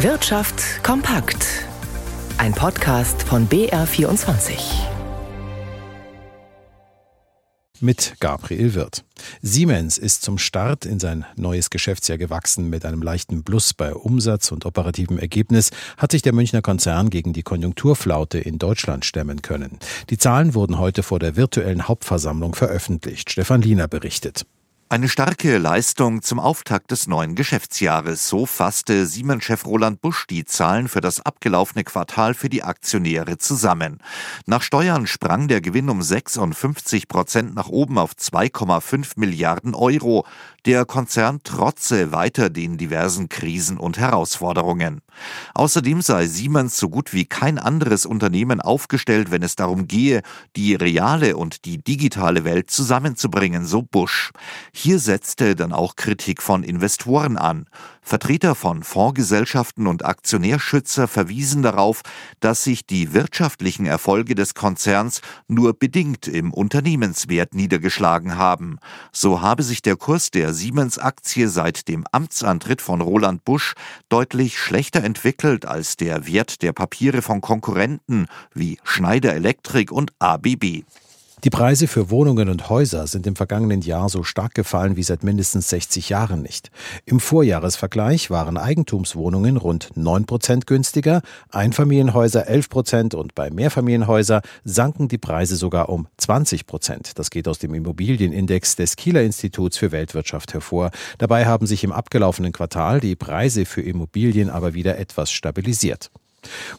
Wirtschaft kompakt. Ein Podcast von BR24. Mit Gabriel Wirth. Siemens ist zum Start in sein neues Geschäftsjahr gewachsen. Mit einem leichten Plus bei Umsatz und operativem Ergebnis hat sich der Münchner Konzern gegen die Konjunkturflaute in Deutschland stemmen können. Die Zahlen wurden heute vor der virtuellen Hauptversammlung veröffentlicht. Stefan Liener berichtet. Eine starke Leistung zum Auftakt des neuen Geschäftsjahres. So fasste Siemens-Chef Roland Busch die Zahlen für das abgelaufene Quartal für die Aktionäre zusammen. Nach Steuern sprang der Gewinn um 56 Prozent nach oben auf 2,5 Milliarden Euro. Der Konzern trotze weiter den diversen Krisen und Herausforderungen. Außerdem sei Siemens so gut wie kein anderes Unternehmen aufgestellt, wenn es darum gehe, die reale und die digitale Welt zusammenzubringen, so Busch. Hier setzte dann auch Kritik von Investoren an. Vertreter von Fondsgesellschaften und Aktionärschützer verwiesen darauf, dass sich die wirtschaftlichen Erfolge des Konzerns nur bedingt im Unternehmenswert niedergeschlagen haben. So habe sich der Kurs der Siemens-Aktie seit dem Amtsantritt von Roland Busch deutlich schlechter entwickelt als der Wert der Papiere von Konkurrenten wie Schneider Electric und ABB. Die Preise für Wohnungen und Häuser sind im vergangenen Jahr so stark gefallen wie seit mindestens 60 Jahren nicht. Im Vorjahresvergleich waren Eigentumswohnungen rund 9 Prozent günstiger, Einfamilienhäuser 11 Prozent und bei Mehrfamilienhäuser sanken die Preise sogar um 20 Prozent. Das geht aus dem Immobilienindex des Kieler Instituts für Weltwirtschaft hervor. Dabei haben sich im abgelaufenen Quartal die Preise für Immobilien aber wieder etwas stabilisiert.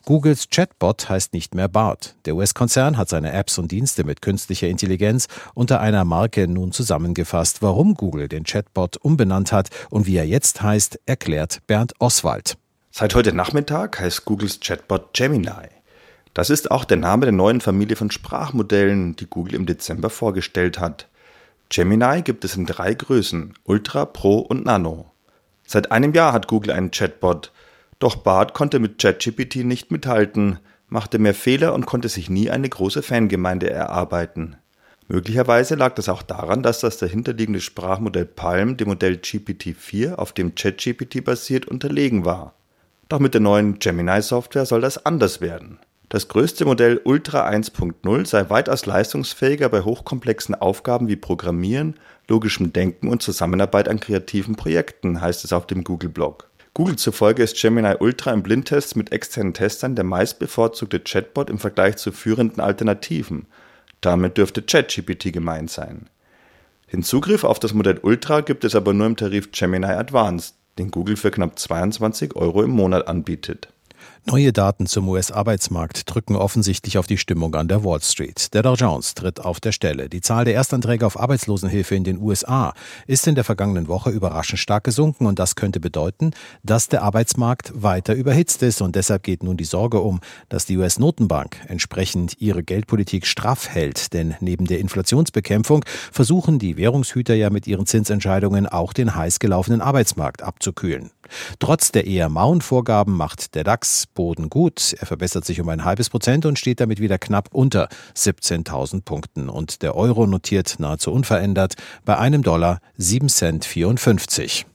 Googles Chatbot heißt nicht mehr Bart. Der US-Konzern hat seine Apps und Dienste mit künstlicher Intelligenz unter einer Marke nun zusammengefasst. Warum Google den Chatbot umbenannt hat und wie er jetzt heißt, erklärt Bernd Oswald. Seit heute Nachmittag heißt Googles Chatbot Gemini. Das ist auch der Name der neuen Familie von Sprachmodellen, die Google im Dezember vorgestellt hat. Gemini gibt es in drei Größen, Ultra, Pro und Nano. Seit einem Jahr hat Google einen Chatbot, doch Bart konnte mit ChatGPT nicht mithalten, machte mehr Fehler und konnte sich nie eine große Fangemeinde erarbeiten. Möglicherweise lag das auch daran, dass das dahinterliegende Sprachmodell Palm dem Modell GPT-4, auf dem ChatGPT basiert, unterlegen war. Doch mit der neuen Gemini-Software soll das anders werden. Das größte Modell Ultra 1.0 sei weitaus leistungsfähiger bei hochkomplexen Aufgaben wie Programmieren, logischem Denken und Zusammenarbeit an kreativen Projekten, heißt es auf dem Google-Blog. Google zufolge ist Gemini Ultra im Blindtest mit externen Testern der meistbevorzugte Chatbot im Vergleich zu führenden Alternativen. Damit dürfte ChatGPT gemeint sein. Den Zugriff auf das Modell Ultra gibt es aber nur im Tarif Gemini Advanced, den Google für knapp 22 Euro im Monat anbietet. Neue Daten zum US-Arbeitsmarkt drücken offensichtlich auf die Stimmung an der Wall Street. Der Dow Jones tritt auf der Stelle. Die Zahl der Erstanträge auf Arbeitslosenhilfe in den USA ist in der vergangenen Woche überraschend stark gesunken und das könnte bedeuten, dass der Arbeitsmarkt weiter überhitzt ist und deshalb geht nun die Sorge um, dass die US-Notenbank entsprechend ihre Geldpolitik straff hält, denn neben der Inflationsbekämpfung versuchen die Währungshüter ja mit ihren Zinsentscheidungen auch den heiß gelaufenen Arbeitsmarkt abzukühlen. Trotz der eher mauen Vorgaben macht der DAX Boden gut. Er verbessert sich um ein halbes Prozent und steht damit wieder knapp unter 17.000 Punkten. Und der Euro notiert nahezu unverändert bei einem Dollar 7 Cent 54.